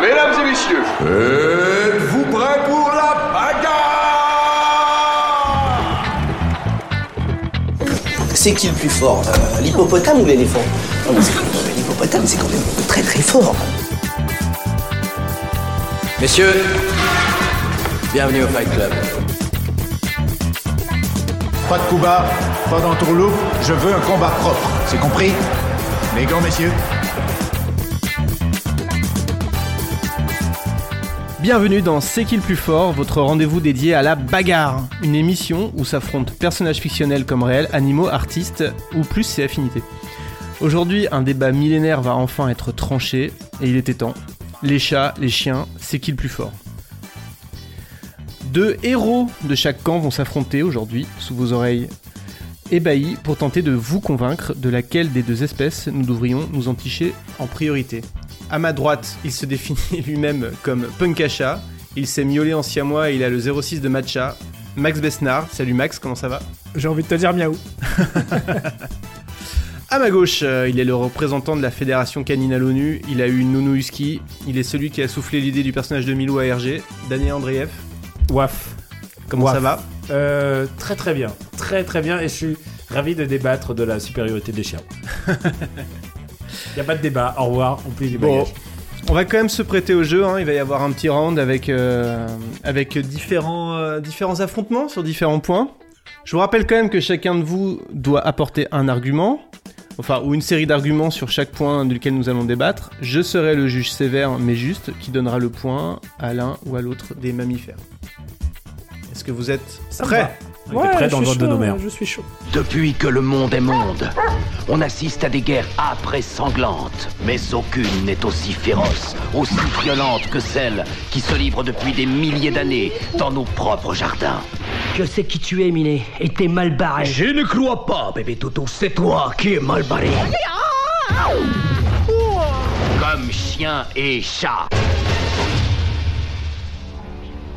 Mesdames et messieurs, êtes-vous prêts pour la bagarre? C'est qui le plus fort euh, L'hippopotame ou l'éléphant? Non, mais c'est quand même- L'hippopotame, c'est quand même très très fort. Messieurs, bienvenue au Fight Club. Pas de coup bas, pas d'entourloupe, je veux un combat propre. C'est compris? Les gants, messieurs Bienvenue dans C'est qui le plus fort, votre rendez-vous dédié à la bagarre. Une émission où s'affrontent personnages fictionnels comme réels, animaux, artistes ou plus ses affinités. Aujourd'hui, un débat millénaire va enfin être tranché et il était temps. Les chats, les chiens, c'est qui le plus fort? Deux héros de chaque camp vont s'affronter aujourd'hui sous vos oreilles ébahis pour tenter de vous convaincre de laquelle des deux espèces nous devrions nous enticher en priorité. À ma droite, il se définit lui-même comme Punkacha. Il s'est miaulé en siamois et il a le 06 de matcha. Max Besnard. Salut Max, comment ça va? J'ai envie de te dire miaou. À ma gauche, euh, il est le représentant de la fédération canine à l'ONU. Il a eu Nounou Husky. Il est celui qui a soufflé l'idée du personnage de Milou à RG. Daniel Andreev. Waf. Comment Waf. ça va Euh, très très bien. Très très bien et je suis ravi de débattre de la supériorité des chiens. Y a pas de débat. Au revoir. On plie les Bon, bagages. on va quand même se prêter au jeu. hein. Il va y avoir un petit round avec, euh, avec différents, euh, différents affrontements sur différents points. Je vous rappelle quand même que chacun de vous doit apporter un argument, enfin, ou une série d'arguments sur chaque point duquel nous allons débattre. Je serai le juge sévère mais juste qui donnera le point à l'un ou à l'autre des mammifères. Est-ce que vous êtes prêts était dans le vote de nos mères. Je suis chaud. Depuis que le monde est monde, on assiste à des guerres âpres et sanglantes, mais aucune n'est aussi féroce, aussi violente que celle qui se livre depuis des milliers d'années dans nos propres jardins. Je sais qui tu es, Minet, et t'es mal barré. Je ne crois pas, bébé Toto, c'est toi qui es mal barré. Comme chien et chat.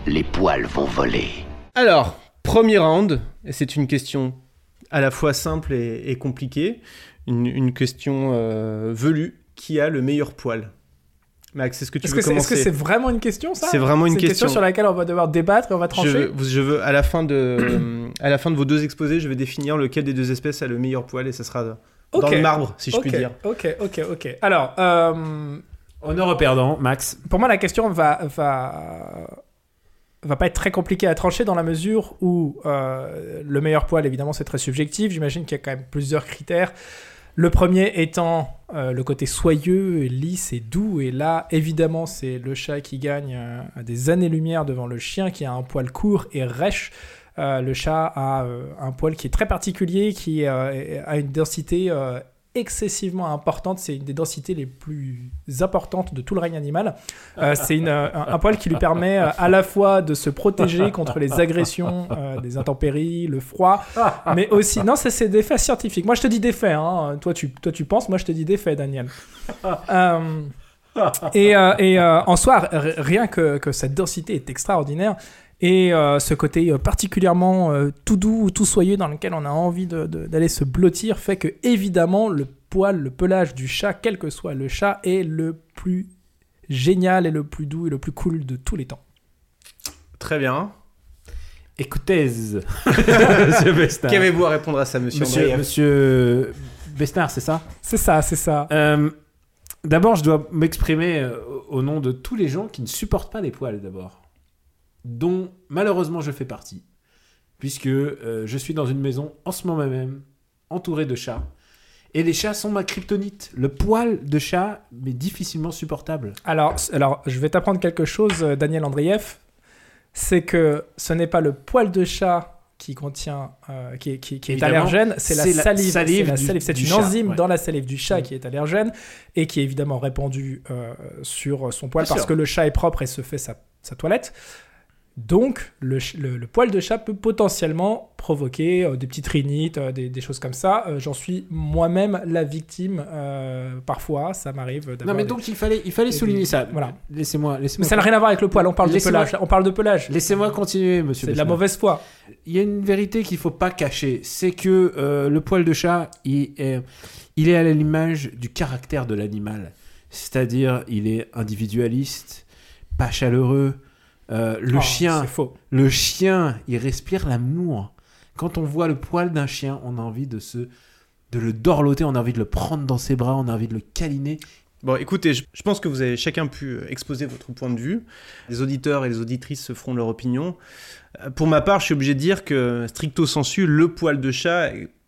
Les poils vont voler. Alors, premier round, et c'est une question à la fois simple et, et compliquée, une, une question euh, velue, qui a le meilleur poil? Max, est-ce que tu Est-ce veux que c'est est-ce commencer? que c'est vraiment une question ça? C'est vraiment une C'est question. sur laquelle on va devoir débattre et on va je trancher. je veux, à la fin de, à la fin de vos deux exposés, je vais définir lequel des deux espèces a le meilleur poil et ça sera dans le marbre, si je ok, puis dire. Ok, ok, ok. Alors, euh, Honneur au perdant, Max. pour moi, la question va, va, va pas être très compliquée à trancher dans la mesure où euh, le meilleur poil, évidemment, c'est très subjectif. J'imagine qu'il y a quand même plusieurs critères. Le premier étant euh, le côté soyeux, et lisse et doux. Et là, évidemment, c'est le chat qui gagne euh, des années-lumière devant le chien qui a un poil court et rêche. Le chat a un poil qui est très particulier, qui a une densité excessivement importante. C'est une des densités les plus importantes de tout le règne animal. Euh, c'est une, euh, un, un poil qui lui permet euh, à la fois de se protéger contre les agressions des intempéries, le froid, mais aussi... Non, ça, c'est des faits scientifiques. Moi, je te dis des faits. Hein. Toi, tu, toi, tu penses, moi, je te dis des faits, Daniel. Et et, en soi, rien que, que cette densité est extraordinaire. Et euh, ce côté euh, particulièrement euh, tout doux, tout soyeux dans lequel on a envie de- de- d'aller se blottir fait que, évidemment, le poil, le pelage du chat, quel que soit le chat, est le plus génial et le plus doux et le plus cool de tous les temps. Très bien. Écoutez, Monsieur Besnard. Qu'avez-vous à répondre à ça, monsieur, Monsieur, monsieur Besnard, c'est ça? C'est ça, c'est ça. Euh, D'abord, je dois m'exprimer au nom de tous les gens qui ne supportent pas les poils, d'abord. Dont, malheureusement, je fais partie. Puisque euh, je suis dans une maison, en ce moment même, entourée de chats. Et les chats sont ma kryptonite. Le poil de chat m'est difficilement supportable. Alors, alors, je vais t'apprendre quelque chose, euh, Daniel Andreev. c'est que ce n'est pas le poil de chat qui contient, euh, qui, est- qui- qui est allergène, c'est la la salive. salive C'est la du- salive. C'est du une chat, enzyme ouais. dans la salive du chat Mm. qui est allergène et qui est évidemment répandue euh, sur son poil Bien parce sûr. que le chat est propre et se fait sa, sa toilette. Donc, le, ch- le- le poil de chat peut potentiellement provoquer euh, des petites rhinites, euh, des, des choses comme ça. Euh, J'en suis moi-même la victime parfois. Ça m'arrive d'avoir. Non, mais des- donc il fallait, il fallait des- souligner des- ça. voilà. Laissez-moi, Mais ça n'a rien à voir avec le poil. On parle de pelage. On parle de pelage. Laissez-moi continuer, monsieur. C'est de la mauvaise foi. Il y a une vérité qu'il faut pas cacher, c'est que le poil de chat, il est, il est à l'image du caractère de l'animal. C'est-à-dire, il est individualiste, pas chaleureux. Euh, le Oh, chien, faux. le chien, il respire l'amour. Quand on voit le poil d'un chien, on a envie de se, de le dorloter, on a envie de le prendre dans ses bras, on a envie de le câliner. Bon, écoutez, je, je pense que vous avez chacun pu euh, exposer votre point de vue. Les auditeurs et les auditrices se feront leur opinion. Euh, Pour ma part, je suis obligé de dire que, stricto sensu, le poil de chat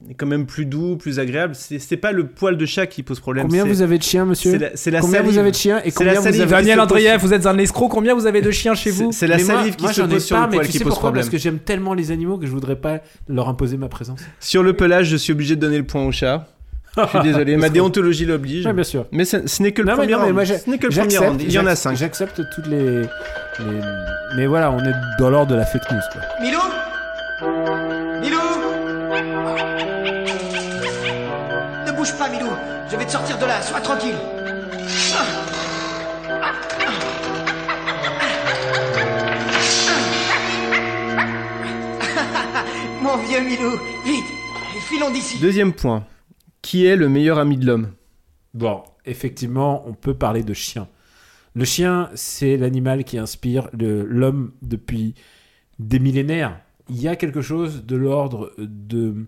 est quand même plus doux, plus agréable. C'est pas le poil de chat qui pose problème. Combien vous avez de chiens, monsieur c'est la, la Combien salive. vous avez de chiens et combien la vous avez Daniel Andrieff, sur- vous êtes un escroc. Combien vous avez de chiens chez vous C'est la Mais moi- salive qui moi, se pose sur pas, le mais poil tu qui sais pose pourquoi? problème. Parce que j'aime tellement les animaux que je voudrais pas leur imposer ma présence. Sur le pelage, je suis obligé de donner le point au chat. Je suis désolé, ma déontologie l'oblige. Ouais, bien sûr. Mais ce, ce n'est que le Non, premier round. moi, j'ai- Ce n'est que le premier J'accepte, round. Il y en a cinq. J'accepte toutes les, les- Mais voilà, on est dans l'ordre de la fake news. Quoi. Milou Milou Ne bouge pas, Milou. Je vais te sortir de là. Sois tranquille. Mon vieux Milou, vite, filons d'ici. Deuxième point. Qui est le meilleur ami de l'homme? Bon, effectivement, on peut parler de chien. Le chien, c'est l'animal qui inspire le- l'homme depuis des millénaires. Il y a quelque chose de l'ordre de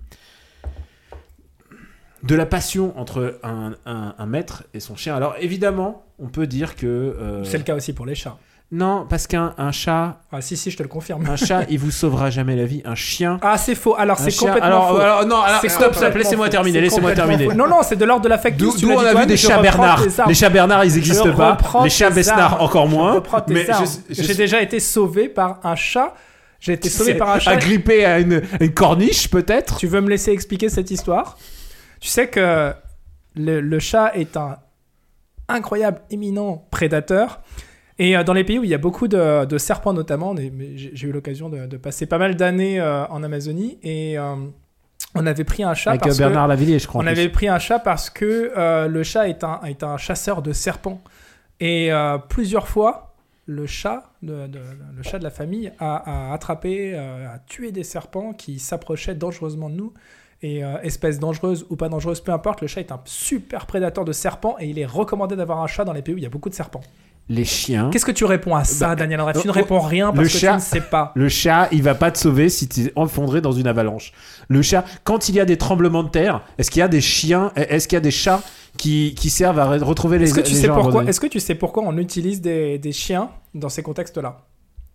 de la passion entre un, un- un maître et son chien. Alors évidemment, on peut dire que euh, C'est le cas aussi pour les chats. Non, parce qu'un un chat, Ah si si, je te le confirme. un chat, il vous sauvera jamais la vie. Un chien, Ah c'est faux. Alors c'est chien- complètement alors, faux. alors, non, alors, stop, stop, laissez-moi terminer, laissez-moi terminer. faux. Non non, c'est de l'ordre de la fake news. D'où on a vu des chats Bernard. Les chats Bernard, ils n'existent Je pas. Les chats Besnard, encore moins. Mais J'ai déjà été sauvé par un chat. J'ai été sauvé par un chat. Agrippé à une, corniche, peut-être? Tu veux me laisser expliquer cette histoire? Tu sais que le, le chat est un incroyable, éminent prédateur. Et euh, dans les pays où il y a beaucoup de, de serpents notamment, j'ai eu l'occasion de, de passer pas mal d'années euh, en Amazonie et euh, on avait pris un chat Avec parce Bernard que Lavillier, je crois. on avait pris un chat parce que euh, le chat est un, est un chasseur de serpents et euh, plusieurs fois le chat de, de- le chat de la famille a, a attrapé, euh, a tué des serpents qui s'approchaient dangereusement de nous. Et espèce dangereuse ou pas dangereuse, peu importe, le chat est un super prédateur de serpents et il est recommandé d'avoir un chat dans les pays où il y a beaucoup de serpents. Les chiens. Qu'est-ce que tu réponds à ça, Bah, Daniel André? Tu ne euh, réponds rien le parce que chat- tu ne sais pas. Le chat, il va pas te sauver si tu es effondré dans une avalanche. Le chat, quand il y a des tremblements de terre, est-ce qu'il y a des chiens, est-ce qu'il y a des chats qui, qui servent à re- retrouver les Est-ce que tu les sais gens pourquoi Est-ce que tu sais pourquoi on utilise des, des chiens dans ces contextes-là?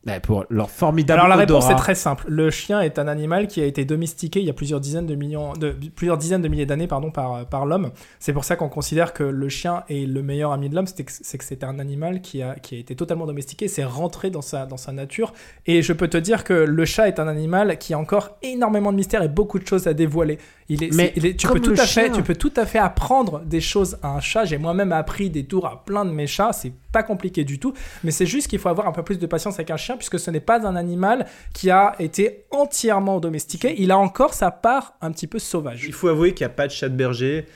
Bah, Pour leur formidable Alors la réponse odorat. est très simple. Le chien est un animal qui a été domestiqué il y a plusieurs dizaines de millions, de plusieurs dizaines de milliers d'années pardon par par l'homme. C'est pour ça qu'on considère que le chien est le meilleur ami de l'homme. C'est que c'est un animal qui a qui a été totalement domestiqué, c'est rentré dans sa dans sa nature. Et je peux te dire que le chat est un animal qui a encore énormément de mystères et beaucoup de choses à dévoiler. Il est, Mais c'est- il est- tu peux tout à fait, tu peux tout à fait apprendre des choses à un chat. J'ai moi-même appris des tours à plein de mes chats. C'est pas compliqué du tout. Mais c'est juste qu'il faut avoir un peu plus de patience avec un chien puisque ce n'est pas un animal qui a été entièrement domestiqué. Il a encore sa part un petit peu sauvage. Il faut avouer qu'il n'y a pas de chat de berger,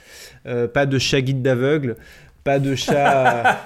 euh, pas de chat guide d'aveugle, pas de chat,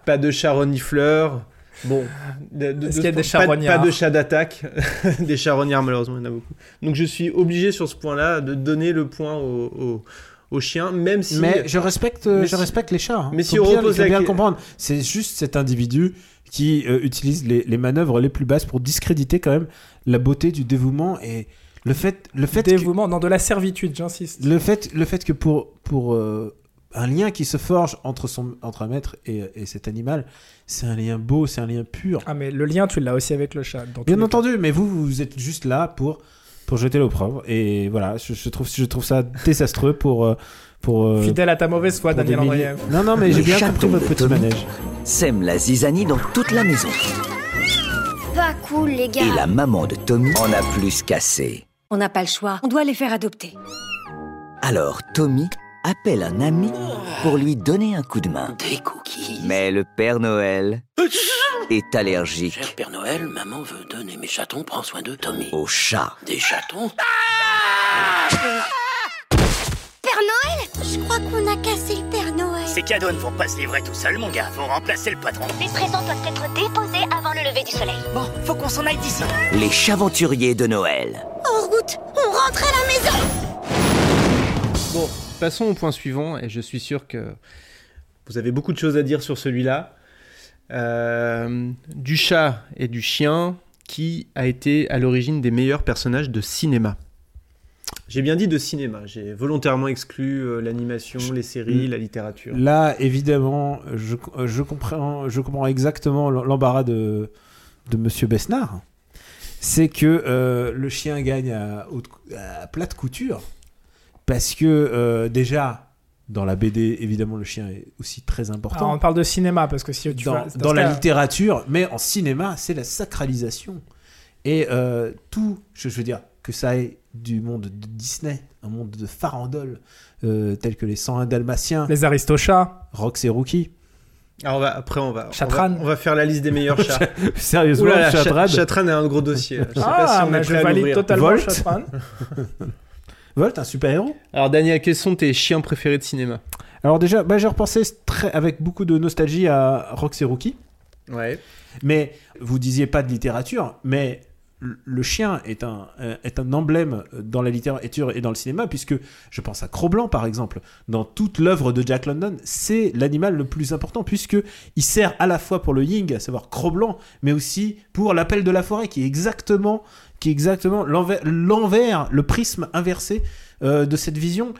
pas de chat renifleur. Bon, de, de- y a des pas- chats pas, de chat d'attaque, des chats rognards malheureusement il y en a beaucoup. Donc je suis obligé sur ce point-là de donner le point au, au, au chien, même si. Mais je respecte, Mais je si- respecte les chats. hein. mais Faut si on bien, repose faut la bien que- le comprendre. C'est juste cet individu qui euh, utilise les, les manœuvres les plus basses pour discréditer quand même la beauté du dévouement et le fait, le fait que, Dévouement, non, de la servitude, j'insiste. le fait, le fait que pour, pour euh, un lien qui se forge entre, son, entre un maître et, et cet animal, c'est un lien beau, c'est un lien pur. Ah, mais le lien, tu l'as aussi avec le chat. Bien entendu, mais vous, vous êtes juste là pour, pour jeter l'opprobre. Et voilà, je, je trouve, je trouve ça désastreux pour. euh, pour euh, Fidèle à ta mauvaise foi, Daniel Andrieff. Non, non, mais j'ai bien compris votre petit manège. Sème la zizanie dans toute la maison. pas cool, les gars. Et la maman de Tommy en a plus qu'assez. On n'a pas le choix, on doit les faire adopter. Alors Tommy appelle un ami pour lui donner un coup de main. Des cookies. Mais le Père Noël est allergique Cher Père Noël, maman veut donner mes chatons, prends soin de Tommy. au chat. Des chatons? Père Noël Je crois qu'on a cassé le Père Noël. Ces cadeaux ne vont pas se livrer tout seuls, mon gars. Faut remplacer le patron. Les présents doivent être déposés avant le lever du soleil. Bon, faut qu'on s'en aille d'ici. Les chaventuriers de Noël. En route, on rentre à la maison Bon, passons au point suivant, et je suis sûr que vous avez beaucoup de choses à dire sur celui-là. Euh, du chat et du chien, qui a été à l'origine des meilleurs personnages de cinéma? J'ai bien dit de cinéma, j'ai volontairement exclu euh, l'animation, les séries, la littérature. Là, évidemment, je, je, comprends, je comprends exactement l'embarras de, de Monsieur Besnard. C'est que euh, le chien gagne à, à plate couture. Parce que, euh, déjà, dans la BD, évidemment, le chien est aussi très important. Alors, on parle de cinéma parce que si tu dans, vas- dans la cas- littérature, mais en cinéma, c'est la sacralisation. Et euh, tout, je, je veux dire, que ça ait du monde de Disney, un monde de farandole, euh, tel que les 101 Dalmatiens, Les Aristochats, Rox et Rookie. Alors on va, après, on va, on va, on va faire la liste des meilleurs chats. Sérieusement, Oula, Chatran. Chatran est un gros dossier. Je sais pas Ah, si on mais est je prêt à valide totalement Volt. Chatran. Volt, un super-héros. Alors Daniel, quels sont tes chiens préférés de cinéma Alors déjà, bah, j'ai repensé très, avec beaucoup de nostalgie à Rox et Rookie. Ouais. Mais vous disiez pas de littérature, mais le- chien est un, euh, est un emblème dans la littérature et dans le cinéma, puisque je pense à Cro-Blanc par exemple. Dans toute l'œuvre de Jack London, c'est l'animal le plus important, puisque il sert à la fois pour le Ying, à savoir Cro-Blanc, mais aussi pour l'appel de la forêt, qui est exactement, qui est exactement l'envers, le prisme inversé euh, de cette vision.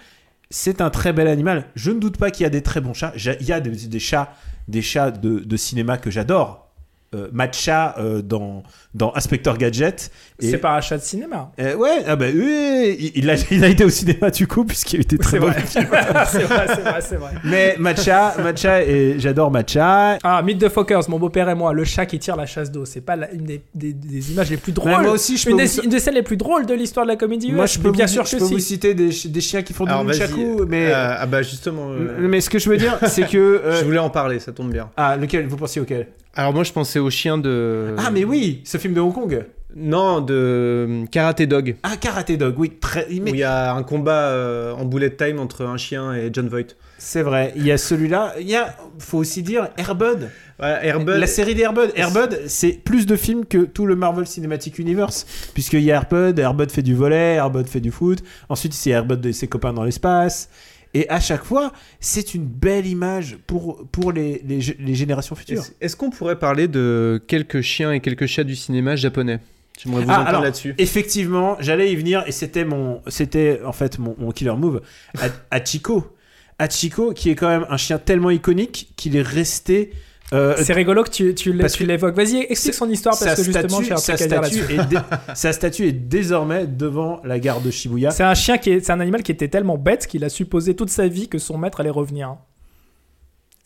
C'est un très bel animal. Je ne doute pas qu'il y a des très bons chats. Il y a des, chats, des chats de cinéma que j'adore. Euh, Matcha euh, dans, dans Inspector Gadget. Et- C'est pas un chat de cinéma. Euh, ouais, ah bah oui, il, il a, il a été au cinéma du coup, puisqu'il était très bon. vrai. c'est vrai, c'est vrai, c'est vrai. Mais Matcha, Matcha, et j'adore Matcha. Ah, Mythe de Fockers, mon beau-père et moi, le chat qui tire la chasse d'eau. C'est pas la- une des, des- des images les plus drôles. Ouais, moi aussi, je une, peux des, vous- une des scènes les plus drôles de l'histoire de la comédie Moi, US, je peux, bien vous, sûr je peux si. vous citer des, ch- des chiens qui font du Alors nunchaku, mais, Euh, ah bah justement. euh, mais ce que je veux dire, c'est que. euh, Je voulais en parler, ça tombe bien. Ah, lequel Vous pensiez auquel? Alors moi je pensais au chien de... Ah, mais oui, ce film de Hong Kong. Non, de euh, Karate Dog. Ah, Karate Dog, oui, très. mais- Où il y a un combat euh, en bullet time entre un chien et John Voight. C'est vrai, il y a celui-là. Il y a, faut aussi dire, Airbud. Ouais, Airbud. La série d'Airbud. Airbud, c'est plus de films que tout le Marvel Cinematic Universe. Puisqu'il y a Airbud, Airbud fait du volet, Airbud fait du foot. Ensuite, c'est Airbud et ses copains dans l'espace. Et à chaque fois, c'est une belle image pour, pour les, les, gé- les générations futures. Est-ce qu'on pourrait parler de quelques chiens et quelques chats du cinéma japonais? J'aimerais vous Ah, entendre là-dessus. Effectivement, j'allais y venir et c'était mon, c'était en fait mon, mon killer move. Hachiko. Hachiko, qui est quand même un chien tellement iconique qu'il est resté. Euh, C'est rigolo que tu, tu l'évoques. Vas-y, explique son histoire parce que justement, statue- j'ai un truc à dire là-dessus. sa statue est désormais devant la gare de Shibuya. C'est un chien qui est, c'est un animal qui était tellement bête qu'il a supposé toute sa vie que son maître allait revenir.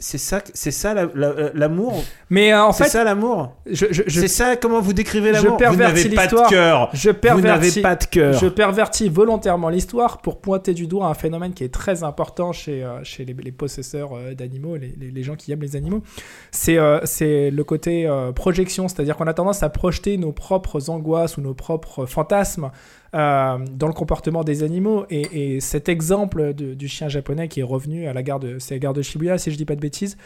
C'est ça, c'est ça la- la- l'amour. Mais euh, en c'est fait, ça l'amour. je, je, je- C'est ça comment vous décrivez l'amour. Vous n'avez pas de cœur. Je Vous pervertis, n'avez pas de cœur. je pervertis volontairement l'histoire pour pointer du doigt un phénomène qui est très important chez, euh, chez les, les possesseurs euh, d'animaux, les, les- les gens qui aiment les animaux. C'est euh, c'est le côté euh, projection, c'est-à-dire qu'on a tendance à projeter nos propres angoisses ou nos propres fantasmes euh, dans le comportement des animaux. Et, et cet exemple de- du chien japonais qui est revenu à la gare de, c'est la gare de Shibuya, si je dis pas de bêtises.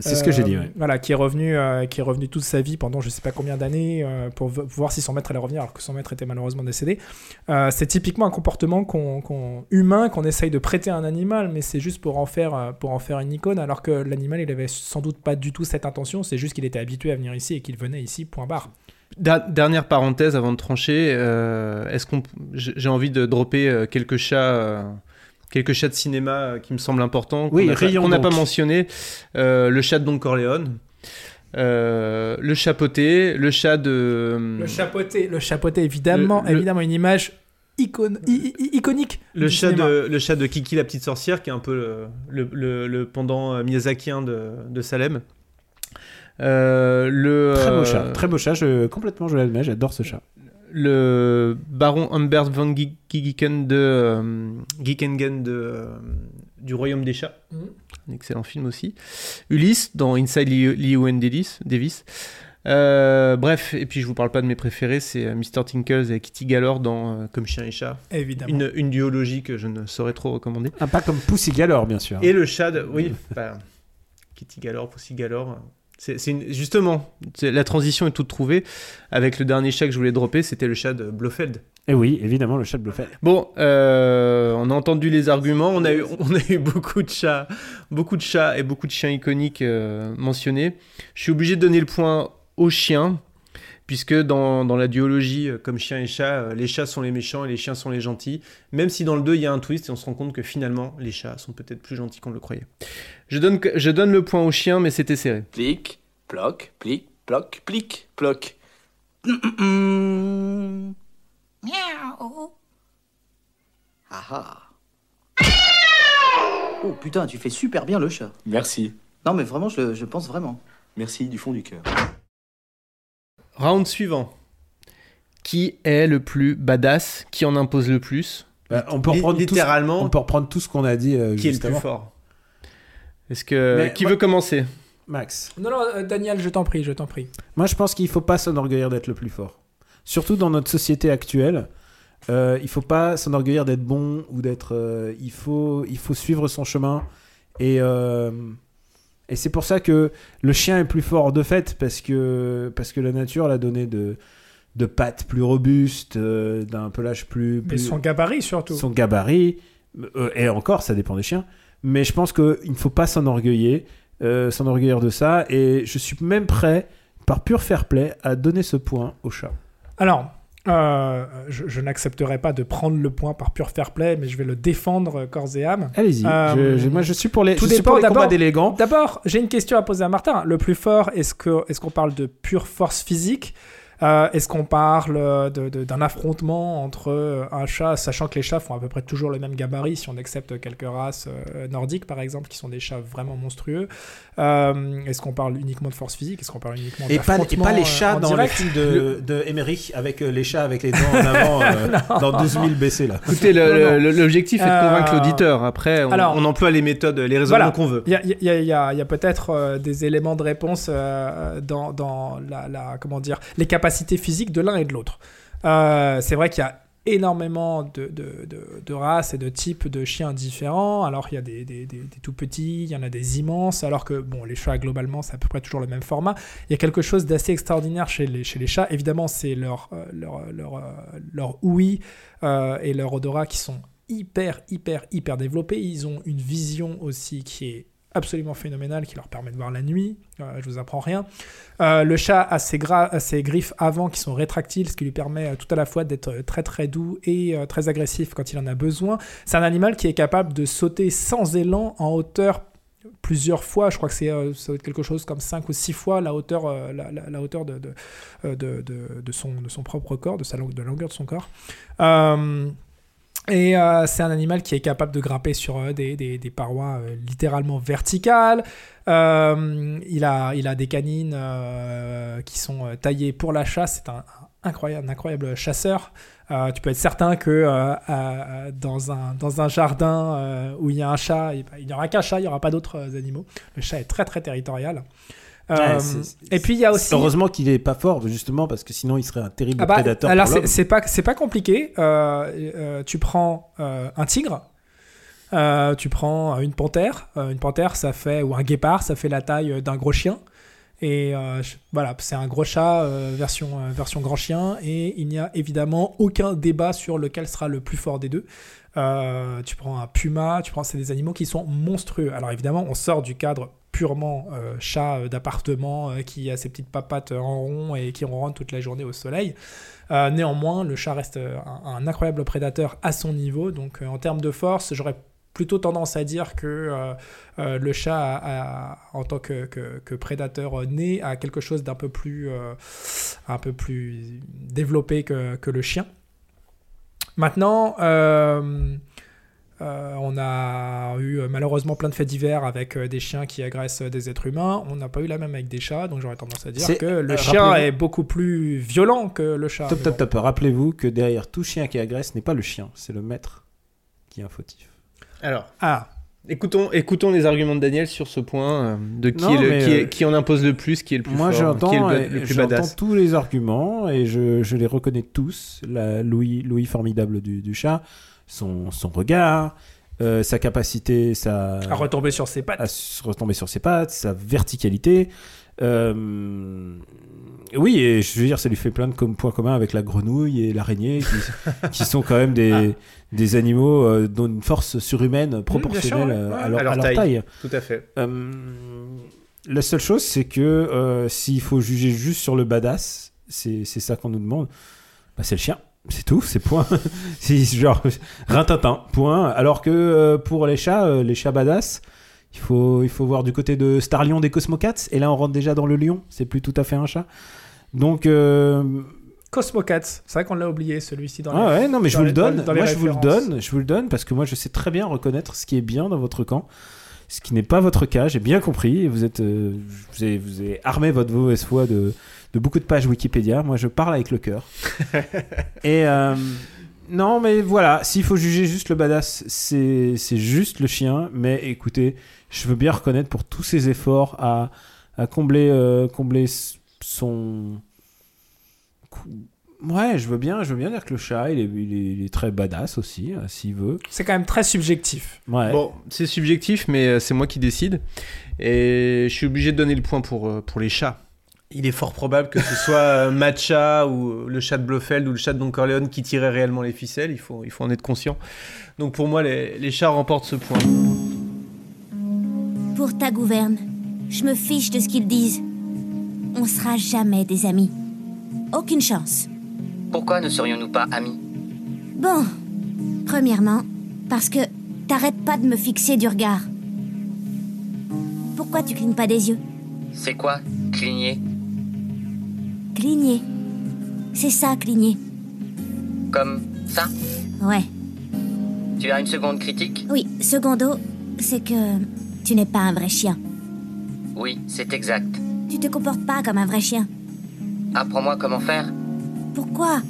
C'est ce que j'ai dit, ouais. Voilà, qui est revenu, euh, qui est revenu toute sa vie pendant je sais pas combien d'années euh, pour voir si son maître allait revenir, alors que son maître était malheureusement décédé. Euh, c'est typiquement un comportement qu'on, humain qu'on essaye de prêter à un animal, mais c'est juste pour en faire, euh, pour en faire une icône, alors que l'animal il avait sans doute pas du tout cette intention. C'est juste qu'il était habitué à venir ici et qu'il venait ici. Point barre. Dernière parenthèse avant de trancher, euh, est-ce qu'on, j'ai envie de dropper euh, quelques chats, euh, quelques chats de cinéma qui me semblent importants, qu'on Oui, n'a pas- n'a mentionné. Euh, le chat de Don Corleone, euh, le chapeauté, le chat de, Le chapeauté, le chapeauté évidemment, Le- le- évidemment une image icône, i- i- iconique. le du chat cinéma. de, le chat de Kiki la petite sorcière, qui est un peu le, le, le- le pendant miyazakien de, de Salem. Euh, le, Très beau euh, chat, très beau chat, je, complètement je l'admets, j'adore ce chat. le baron Humbert von Gi- Gieken de euh, Giekingen de euh, du Royaume des chats, Mhm. un excellent film aussi. Ulysse dans Inside Leo- Llewyn Davis. Davis. Euh, bref, et puis je vous parle pas de mes préférés, c'est Mr. Tinkles et Kitty Galore dans euh, Comme chien et chat. Évidemment. Une, une duologie que je ne saurais trop recommander. Ah, pas comme Pussy Galore, bien sûr. Et le chat, de- oui, bah, Kitty Galore, Pussy Galore. C'est, une- justement, la transition est toute trouvée. Avec le dernier chat que je voulais dropper, c'était le chat de Blofeld. Et oui, évidemment, le chat de Blofeld. Bon, euh, on a entendu les arguments. On a eu, on a eu beaucoup de chats, beaucoup de chats et beaucoup de chiens iconiques euh, mentionnés. Je suis obligé de donner le point aux chiens, puisque dans, dans la duologie, euh, comme chien et chat, euh, les chats sont les méchants et les chiens sont les gentils. Même si dans le 2, il y a un twist et on se rend compte que finalement, les chats sont peut-être plus gentils qu'on le croyait. Je donne, je donne le point aux chiens, mais c'était serré. Plic, ploc, plic, ploc, plic, ploc. Miaou. Ah ah. Oh putain, tu fais super bien le chat. Merci. Non mais vraiment, je, le- je pense vraiment. Merci du fond du cœur. Round suivant. Qui est le plus badass? Qui en impose le plus? Bah, on peut reprendre tout ce- littéralement. on peut reprendre tout ce qu'on a dit. euh, Qui est le plus fort? Est-ce que Mais qui moi- veut commencer? Max. Non, non, euh, Daniel, je t'en prie, je t'en prie. Moi, je pense qu'il faut pas s'enorgueillir d'être le plus fort. Surtout dans notre société actuelle, euh, il faut pas s'enorgueillir d'être bon ou d'être. euh, il faut, il faut suivre son chemin et euh, et c'est pour ça que le chien est plus fort de fait parce que parce que la nature l'a donné de de pattes plus robustes, euh, d'un pelage plus, Mais plus son gabarit surtout. son gabarit, euh, et encore, ça dépend des chiens. Mais je pense qu'il ne faut pas s'enorgueillir, euh, s'enorgueillir de ça. Et je suis même prêt, par pur fair play, à donner ce point au chat. Alors, euh, je, je n'accepterai pas de prendre le point par pur fair play, mais je vais le défendre euh, corps et âme. Allez-y. Euh, moi, je suis pour les, tout je suis dépend pour les d'abord- combats d'élégants. D'abord, j'ai une question à poser à Martin. Le plus fort, est-ce que est-ce qu'on parle de pure force physique? Euh, Est-ce qu'on parle euh, de- de- d'un affrontement entre euh, un chat, sachant que les chats font à peu près toujours le même gabarit, si on accepte quelques races euh, nordiques par exemple, qui sont des chats vraiment monstrueux Euh, Est-ce qu'on parle uniquement de force physique Est-ce qu'on parle uniquement Et pas, et pas les chats dans direct le film de, de Emmerich avec les chats avec les dents en avant euh, dans 12 000 BC là. Écoutez, l'objectif est de convaincre Euh, l'auditeur. Après, on, alors- on emploie les méthodes, les raisonnements Voilà. qu'on veut. Il y a, il y a- il y a- a peut-être euh, des éléments de réponse euh, dans, dans la, la- comment dire, les capacités physiques de l'un et de l'autre. Euh, c'est vrai qu'il y a énormément de, de- de- races et de types de chiens différents. Alors il y a des, des- tout petits, il y en a des immenses, alors que bon, les chats globalement c'est à peu près toujours le même format. Il y a quelque chose d'assez extraordinaire chez les, chez les chats. Évidemment c'est leur, euh, leur, leur, euh, leur ouïe euh, et leur odorat qui sont hyper, hyper, hyper développés. Ils ont une vision aussi qui est absolument phénoménale, qui leur permet de voir la nuit. Euh, je vous apprends rien. Euh, le chat a ses, ses griffes avant qui sont rétractiles, ce qui lui permet euh, tout à la fois d'être euh, très très doux et très agressif quand il en a besoin. C'est un animal qui est capable de sauter sans élan en hauteur plusieurs fois, je crois que c'est euh, quelque chose comme 5 ou 6 fois la hauteur, la, hauteur de, de, de, son, de son propre corps, de, sa de la longueur de son corps. Euh, et euh, c'est un animal qui est capable de grimper sur euh, des, des- parois euh, littéralement verticales. Il, a, il a des canines qui sont taillées pour la chasse. C'est un, incroyable, incroyable chasseur. Tu peux être certain que dans, un, dans un jardin où il y a un chat, il n'y aura qu'un chat, il n'y aura pas d'autres animaux. Le chat est très très territorial. Euh, Ouais, et puis il y a aussi... Heureusement qu'il est pas fort, justement, parce que sinon il serait un terrible Ah bah, prédateur. alors c'est pas c'est pas compliqué. Euh, euh, tu prends euh, un tigre, euh, tu prends une panthère. Euh, une panthère, ça fait ou un guépard, ça fait la taille d'un gros chien. Et euh, je- voilà, c'est un gros chat euh, version euh, version grand chien. Et il n'y a évidemment aucun débat sur lequel sera le plus fort des deux. Euh, tu prends un puma, tu prends c'est des animaux qui sont monstrueux. Alors évidemment, on sort du cadre purement euh, chat euh, d'appartement euh, qui a ses petites papates en rond et qui ronronne toute la journée au soleil. Néanmoins, le chat reste un, incroyable prédateur à son niveau. Donc en termes de force, j'aurais plutôt tendance à dire que le chat, en tant que, prédateur né, a quelque chose d'un peu plus, un développé que le chien. Maintenant, euh, on a eu euh, malheureusement plein de faits divers avec euh, des chiens qui agressent euh, des êtres humains. On n'a pas eu la même avec des chats, donc j'aurais tendance à dire C'est- que le euh, chien est beaucoup plus violent que le chat. Top, top, bon. top. Rappelez-vous que derrière tout chien qui agresse n'est pas le chien, c'est le maître qui est un fautif. Alors, Ah, écoutons, écoutons les arguments de Daniel sur ce point euh, de qui, Non, est le- qui, est- qui en impose le plus, qui est le plus Moi, fort, qui est j'entends le, plus j'entends badass. tous les arguments et je, je les reconnais tous. La Louis, Louis formidable du, du chat, son, son regard, euh, sa capacité, sa, à retomber sur ses pattes. à se retomber sur ses pattes, sa verticalité. Euh, oui, et je veux dire, ça lui fait plein de com- points communs avec la grenouille et l'araignée, qui, qui sont quand même des, des animaux euh, dont une force surhumaine proportionnelle ouais. à, leur, À leur à leur taille. taille. Tout à fait. Euh, la seule chose, c'est que euh, s'il faut juger juste sur le badass, c'est c'est ça qu'on nous demande, bah, c'est le chien. C'est tout, c'est point. c'est genre rintintin, point. Alors que euh, pour les chats, euh, les chats badass, il faut, il faut voir du côté de Starlion des Cosmocats. Et là, on rentre déjà dans le lion. C'est plus tout à fait un chat. Donc, euh, Cosmocats, c'est vrai qu'on l'a oublié celui-ci dans ah les- ouais, non, mais je vous les- le donne. dans- dans les moi, je vous le donne. Je vous le donne parce que moi, je sais très bien reconnaître ce qui est bien dans votre camp. Ce qui n'est pas votre cas, j'ai bien compris. Vous êtes, vous avez, vous avez armé votre mauvaise foi de, de beaucoup de pages Wikipédia. Moi, je parle avec le cœur. Et euh, non, mais voilà, s'il faut juger juste le badass, c'est c'est juste le chien. Mais écoutez, je veux bien reconnaître pour tous ses efforts à, à combler, euh, combler son. Ouais, je veux bien, je veux bien dire que le chat, il est, il est, il est très badass aussi, euh, s'il veut. C'est quand même très subjectif. Ouais. Bon, c'est subjectif, mais euh, c'est moi qui décide. Et je suis obligé de donner le point pour, pour les chats. Il est fort probable que ce soit euh, Matcha ou le chat de Blofeld ou le chat de Don Corleone qui tirait réellement les ficelles. Il faut, il faut en être conscient. Donc pour moi, les, les chats remportent ce point. Pour ta gouverne, je me fiche de ce qu'ils disent. On sera jamais des amis. Aucune chance. Pourquoi ne serions-nous pas amis? Bon, premièrement, parce que t'arrêtes pas de me fixer du regard. Pourquoi tu clignes pas des yeux? C'est quoi, cligner? Cligner. C'est ça, cligner. Comme ça? Ouais. Tu as une seconde critique? Oui, secondo, c'est que tu n'es pas un vrai chien. Oui, c'est exact. Tu te comportes pas comme un vrai chien. Apprends-moi comment faire. Pourquoi?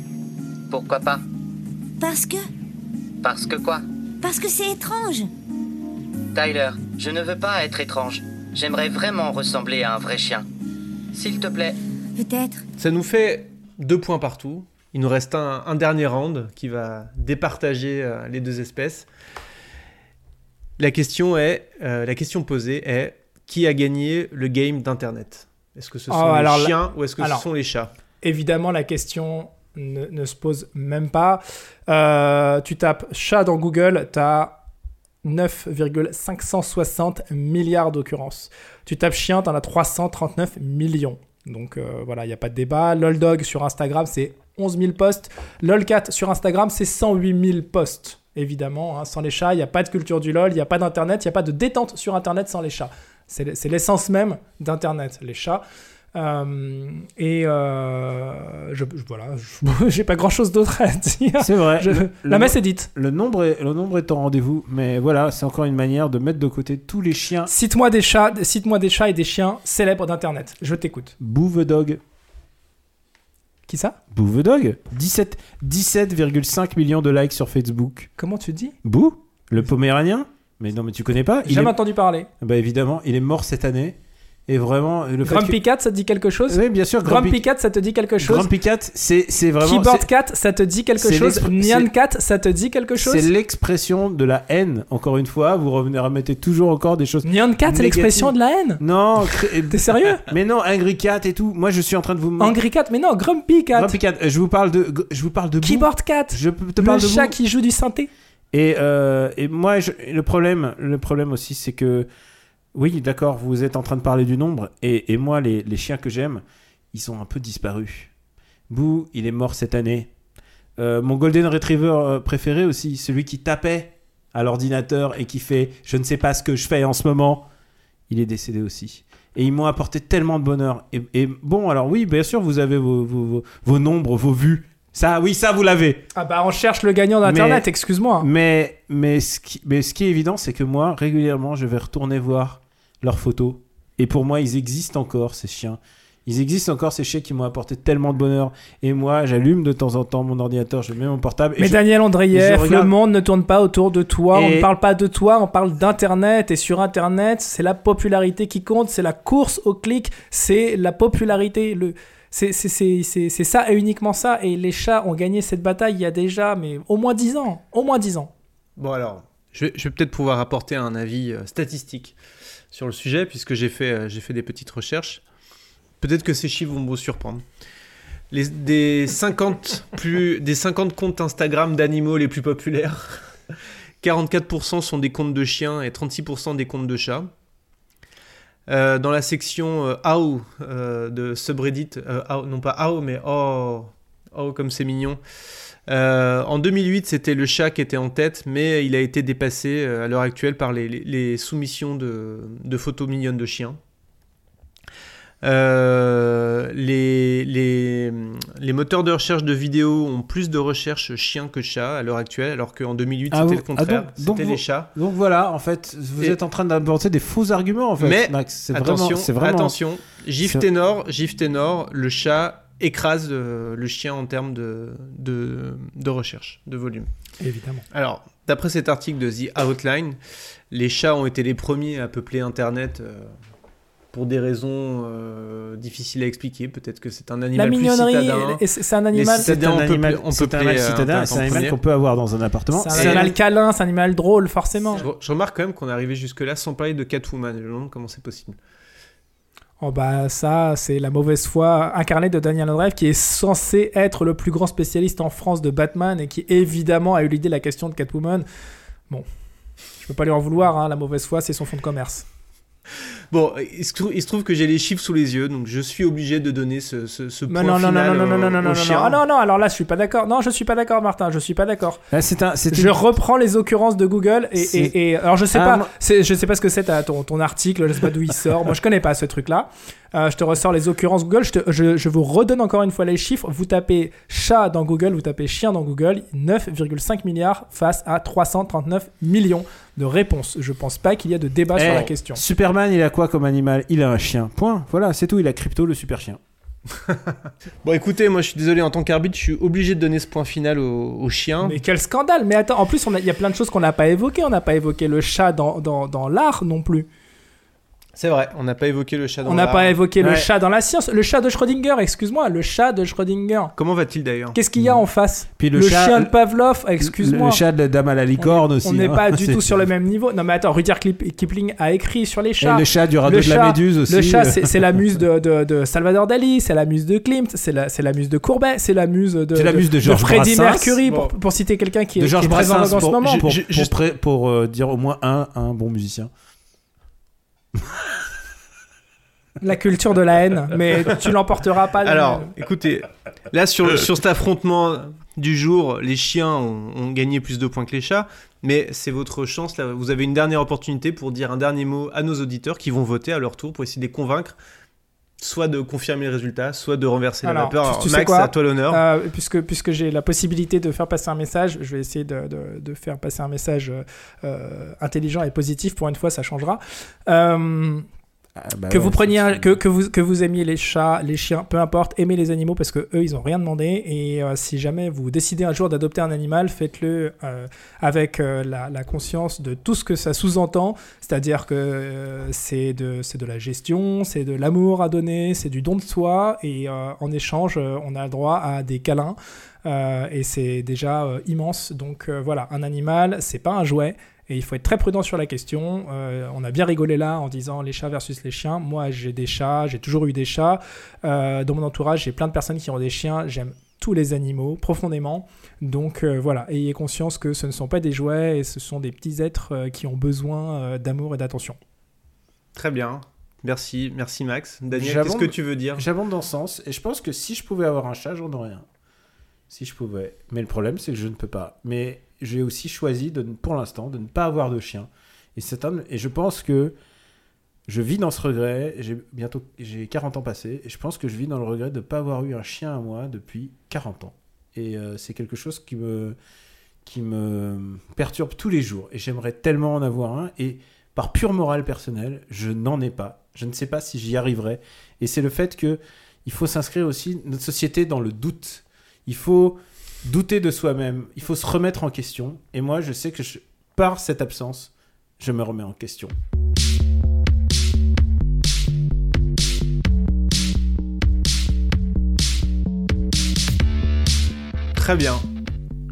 Pourquoi pas? Parce que? Parce que quoi? Parce que c'est étrange. Tyler, je ne veux pas être étrange. J'aimerais vraiment ressembler à un vrai chien. S'il te plaît. Peut-être. Ça nous fait deux points partout. Il nous reste un, un dernier round qui va départager euh, les deux espèces. La question est, euh, la question posée est, qui a gagné le game d'internet? Est-ce que ce sont Oh, les alors chiens ou est-ce que alors, ce sont les chats? Évidemment, la question ne, ne se pose même pas. Euh, tu tapes chat dans Google, tu as 9,560 milliards d'occurrences. Tu tapes chien, tu en as 339 millions. Donc euh, voilà, il n'y a pas de débat. LolDog sur Instagram, c'est 11 000 posts. LolCat sur Instagram, c'est 108 000 posts. Évidemment, hein. sans les chats, il n'y a pas de culture du LOL, il n'y a pas d'Internet, il n'y a pas de détente sur Internet sans les chats. C'est l'essence même d'Internet, les chats. Euh, et euh, je, je- voilà, je- j'ai pas grand chose d'autre à dire. C'est vrai. Je- Le- la messe est dite. Le nombre est, le nombre est au rendez-vous, mais voilà, c'est encore une manière de mettre de côté tous les chiens. Cite-moi des chats, cite-moi des chats et des chiens célèbres d'internet. Je t'écoute. Bouvedog. Qui ça? Bouvedog 17 17,5 millions de likes sur Facebook. Comment tu dis? Bou Le poméranien? Mais non, mais tu connais pas jamais est- entendu parler. Bah évidemment, il est mort cette année. Et vraiment, le Grumpy que- Cat, ça te dit quelque chose Oui, bien sûr, Grumpy, Grumpy- Cat, ça te dit quelque chose Grumpy Cat, c'est c'est vraiment. Keyboard Cat, ça te dit quelque chose Nyan Cat, ça te dit quelque chose C'est l'expression de la haine, encore une fois. Vous revenez, remettez toujours encore des choses. Nyan Cat, c'est l'expression de la haine Non, T'es sérieux Mais non, Angry Cat et tout. Moi, je suis en train de vous. Angry Cat, mais non, Grumpy Cat. Grumpy Cat, euh, je vous parle de. Je vous parle de. Keyboard Cat. Je te le parle de chat Boo. qui joue du synthé. Et, euh, et moi, je- le problème, le problème aussi, c'est que, oui, d'accord, vous êtes en train de parler du nombre, et, moi, les, chiens que j'aime, ils sont un peu disparus. Boo, il est mort cette année. Euh, mon Golden Retriever euh, préféré aussi, celui qui tapait à l'ordinateur et qui fait je ne sais pas ce que je fais en ce moment, il est décédé aussi. Et ils m'ont apporté tellement de bonheur. Et, bon, alors oui, bien sûr, vous avez vos nombres, vos vues Ça, oui, ça, vous l'avez. Ah bah on cherche le gagnant d'internet, excuse-moi. Mais, mais, ce qui, mais ce qui est évident, c'est que moi, régulièrement, je vais retourner voir leurs photos. Et pour moi, ils existent encore, ces chiens. Ils existent encore, ces chiens qui m'ont apporté tellement de bonheur. Et moi, j'allume de temps en temps mon ordinateur, je mets mon portable. et Mais je- Daniel Andreyev, regarde- le monde ne tourne pas autour de toi, on ne parle pas de toi, on parle d'internet et sur internet, c'est la popularité qui compte, c'est la course au clic, c'est la popularité, le c'est ça et uniquement ça et les chats ont gagné cette bataille il y a déjà mais au moins 10 ans, au moins 10 ans. Bon alors, je vais, peut-être pouvoir apporter un avis euh, statistique sur le sujet, puisque j'ai fait, euh, fait des petites recherches. Peut-être que ces chiffres vont vous surprendre. Les, des, 50 plus, des 50 comptes Instagram d'animaux les plus populaires, 44% sont des comptes de chiens et 36% des comptes de chats. Euh, dans la section euh, How euh, de subreddit, non pas How, mais Oh, oh comme c'est mignon. En 2008, c'était le chat qui était en tête, mais il a été dépassé à l'heure actuelle par les soumissions de, de photos mignonnes de chiens. Euh, les, les, les moteurs de recherche de vidéos ont plus de recherches chiens que chats à l'heure actuelle, alors qu'en 2008, Ah, c'était le ah, contraire. donc c'était les chats. Donc voilà, en fait, vous Et- êtes en train d'inventer des faux arguments, en fait, Mais Max. Attention, vraiment, c'est vraiment... attention, gif ténor, gif ténor, le chat écrase euh, le chien en termes de, de, de recherche, de volume. Évidemment. Alors, d'après cet article de The Outline, les chats ont été les premiers à peupler Internet euh, pour des raisons euh, difficiles à expliquer. Peut-être que c'est un La animal plus mignonnerie citadin. c'est c'est un animal C'est un animal, ont c'est un euh, citadin, c'est un en animal qu'on peut avoir dans un appartement. C'est un animal câlin, c'est un animal drôle forcément. Je, je remarque quand même qu'on est arrivé jusque-là sans parler de Catwoman. Je me demande comment c'est possible. Oh bah ça, c'est la mauvaise foi incarnée de Daniel Andreev qui est censé être le plus grand spécialiste en France de Batman et qui évidemment a eu l'idée de la question de Catwoman. Bon, je peux pas lui en vouloir, hein, la mauvaise foi c'est son fonds de commerce. Bon, il se, trouve, il se trouve que j'ai les chiffres sous les yeux, donc je suis obligé de donner ce, ce, ce point non, non, non, final non, non, non, au- non, non, non, non, chien. Ah non, non, alors là je suis pas d'accord. Non, je suis pas d'accord Martin, je suis pas d'accord. Là, c'est un, c'est Je une- reprends les occurrences de Google et, et- et- alors je sais Ah, pas, moi- c'est- je sais pas ce que c'est ta- ton, ton article, je sais pas d'où il sort. Moi je connais pas ce truc là. je te ressors les occurrences Google. Je, te- je, je vous redonne encore une fois les chiffres. Vous tapez chat dans Google, vous tapez chien dans Google, 9,5 milliards face à 339 millions de réponses. Je pense pas qu'il y a de débat sur Eh, la question. Superman, il a quoi comme animal? Il a un chien. Point. Voilà, c'est tout. Il a crypto, le super chien. Bon, écoutez, moi je suis désolé, en tant qu'arbitre, je suis obligé de donner ce point final au, au chien. Mais quel scandale Mais attends, en plus, il y a plein de choses qu'on n'a pas évoquées. On n'a pas évoqué le chat dans, dans, dans l'art non plus. C'est vrai, on n'a pas évoqué le chat dans On n'a pas évoqué le chat dans la science. Le chat de Schrödinger, excuse-moi. Le chat de Schrödinger. Comment va-t-il d'ailleurs Qu'est-ce qu'il y a en face Puis le le chat- chien de Pavlov, excuse-moi. Le chat de la dame à la licorne On aussi. n'est hein. pas du tout sur le même niveau. Non mais attends, Rudyard Kip- Kipling a écrit sur les chats. le chat du radeau de la Méduse aussi. Le chat, c'est la muse de, de- de Salvador Dali, c'est la muse de Klimt, c'est la, muse de Courbet, c'est la muse de, C'est la muse de Freddie Brassens. Mercury, pour, Bon. pour citer quelqu'un qui est, qui est très en ce pour, moment. pour, euh, dire au moins un bon musicien. La culture de la haine, mais tu l'emporteras pas. Alors, écoutez, là sur, sur cet affrontement du jour, les chiens ont, gagné plus de points que les chats, mais c'est votre chance, là, vous avez une dernière opportunité pour dire un dernier mot à nos auditeurs qui vont voter à leur tour pour essayer de les convaincre, soit de confirmer le résultat, soit de renverser la Alors, vapeur. tu- tu Max, à toi l'honneur. Euh, puisque puisque j'ai la possibilité de faire passer un message, je vais essayer de, de- de faire passer un message euh, intelligent et positif. Pour une fois, ça changera. Euh, bah que ouais, vous preniez, un- que, que vous que vous aimiez les chats, les chiens, peu importe, aimez les animaux parce que eux ils ont rien demandé et euh, si jamais vous décidez un jour d'adopter un animal, faites-le euh, avec euh, la, la conscience de tout ce que ça sous-entend, c'est-à-dire que c'est de c'est de la gestion, c'est de l'amour à donner, c'est du don de soi et en échange on a le droit à des câlins. Euh, et c'est déjà euh, immense. Donc euh, voilà, un animal, c'est pas un jouet. Et il faut être très prudent sur la question. Euh, on a bien rigolé là en disant les chats versus les chiens. Moi, j'ai des chats, j'ai toujours eu des chats. Euh, dans mon entourage, j'ai plein de personnes qui ont des chiens. J'aime tous les animaux profondément. Donc euh, voilà, ayez conscience que ce ne sont pas des jouets et ce sont des petits êtres euh, qui ont besoin euh, d'amour et d'attention. Très bien. Merci, merci Max. Daniel, qu'est-ce que tu veux dire? J'abonde dans ce sens. Et je pense que si je pouvais avoir un chat, j'en aurais un. Si je pouvais. Mais le problème, c'est que je ne peux pas. Mais j'ai aussi choisi, de, pour l'instant, de ne pas avoir de chien. Et, et je pense que je vis dans ce regret. J'ai bientôt j'ai 40 ans passés. Et je pense que je vis dans le regret de ne pas avoir eu un chien à moi depuis 40 ans. Et euh, c'est quelque chose qui me, qui me perturbe tous les jours. Et j'aimerais tellement en avoir un. Et par pure morale personnelle, je n'en ai pas. Je ne sais pas si j'y arriverai. Et c'est le fait que il faut s'inscrire aussi notre société dans le doute. Il faut douter de soi-même. Il faut se remettre en question. Et moi, je sais que je- par cette absence, je me remets en question. Très bien.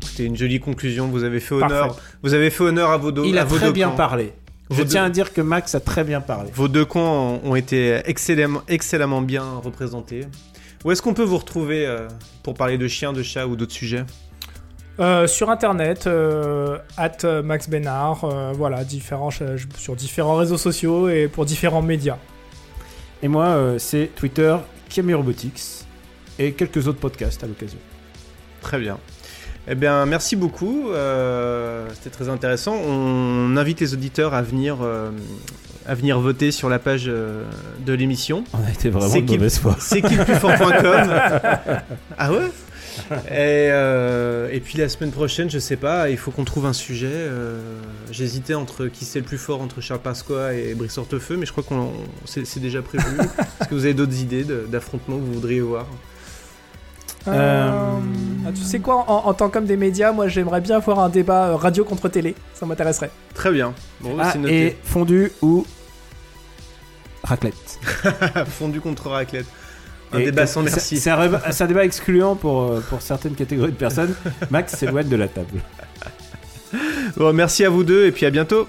C'était une jolie conclusion. Vous avez fait honneur. Parfait. Vous avez fait honneur à vos deux. Il à a vos très bien camps. parlé. Je tiens à dire que Max a très bien parlé. Vos deux camps ont ont été excellemment, excellemment bien représentés. Où est-ce qu'on peut vous retrouver euh, pour parler de chiens, de chats ou d'autres sujets? Euh, sur internet, euh, at Max Bénard, euh, voilà, différents, sur différents réseaux sociaux et pour différents médias. Et moi, euh, c'est Twitter, Camille Robotics et quelques autres podcasts à l'occasion. Très bien. Eh bien, merci beaucoup. euh, C'était très intéressant. On invite les auditeurs à venir, euh, à venir voter sur la page euh, de l'émission. On a été vraiment C'est de qui- mauvaise foi. C'est qui le plus fort.com Ah ouais et, euh, et puis la semaine prochaine, je sais pas, il faut qu'on trouve un sujet. euh, J'hésitais entre qui c'est le plus fort entre Charles Pasqua et Brice Hortefeux, mais je crois qu'on c'est déjà prévu. Est-ce que vous avez d'autres idées d'affrontements que vous voudriez voir? Euh, ah, tu sais quoi, en, en tant qu'homme des médias, moi j'aimerais bien avoir un débat radio contre télé, ça m'intéresserait. Très bien. Bon, Ah, c'est noté. et fondu ou raclette. Fondu contre raclette. Un Et débat sans c'est- merci. C'est un, c'est débat excluant pour, euh, pour certaines catégories de personnes. Max s'éloigne de la table. Bon, merci à vous deux et puis à bientôt.